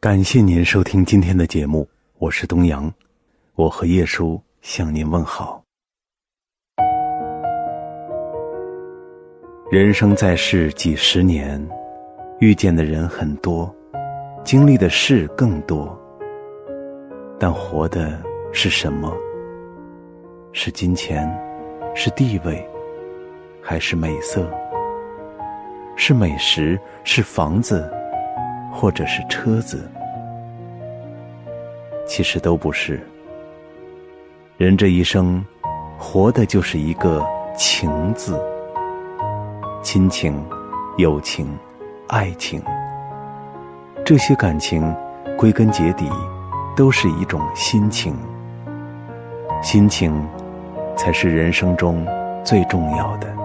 感谢您收听今天的节目，我是东阳，我和叶叔向您问好。人生在世几十年，遇见的人很多，经历的事更多，但活的是什么？是金钱，是地位，还是美色？是美食，是房子？或者是车子，其实都不是。人这一生，活的就是一个“情”字。亲情、友情、爱情，这些感情，归根结底，都是一种心情。心情，才是人生中最重要的。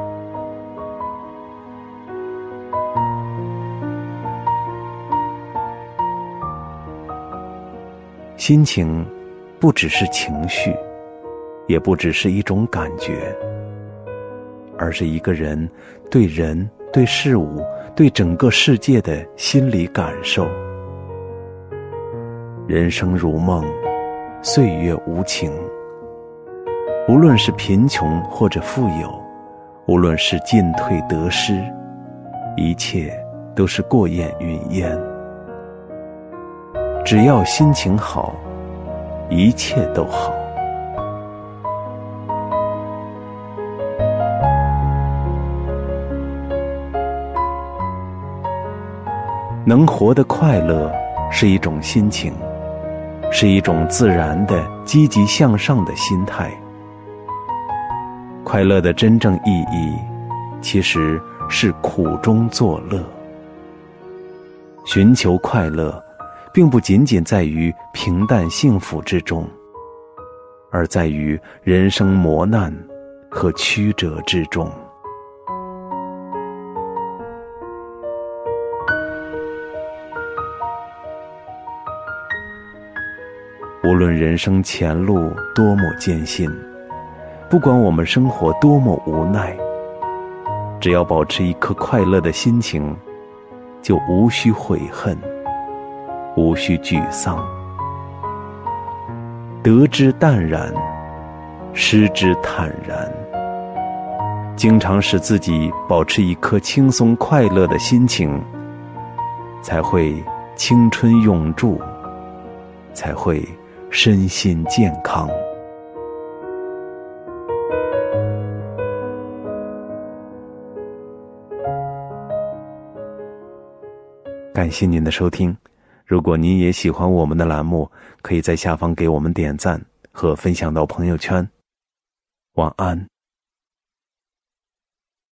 心情，不只是情绪，也不只是一种感觉，而是一个人对人、对事物、对整个世界的心理感受。人生如梦，岁月无情。无论是贫穷或者富有，无论是进退得失，一切都是过眼云烟。只要心情好，一切都好。能活得快乐是一种心情，是一种自然的积极向上的心态。快乐的真正意义，其实是苦中作乐。寻求快乐。并不仅仅在于平淡幸福之中，而在于人生磨难和曲折之中。无论人生前路多么艰辛，不管我们生活多么无奈，只要保持一颗快乐的心情，就无需悔恨。无需沮丧，得之淡然，失之坦然。经常使自己保持一颗轻松快乐的心情，才会青春永驻，才会身心健康。感谢您的收听。如果您也喜欢我们的栏目，可以在下方给我们点赞和分享到朋友圈。晚安。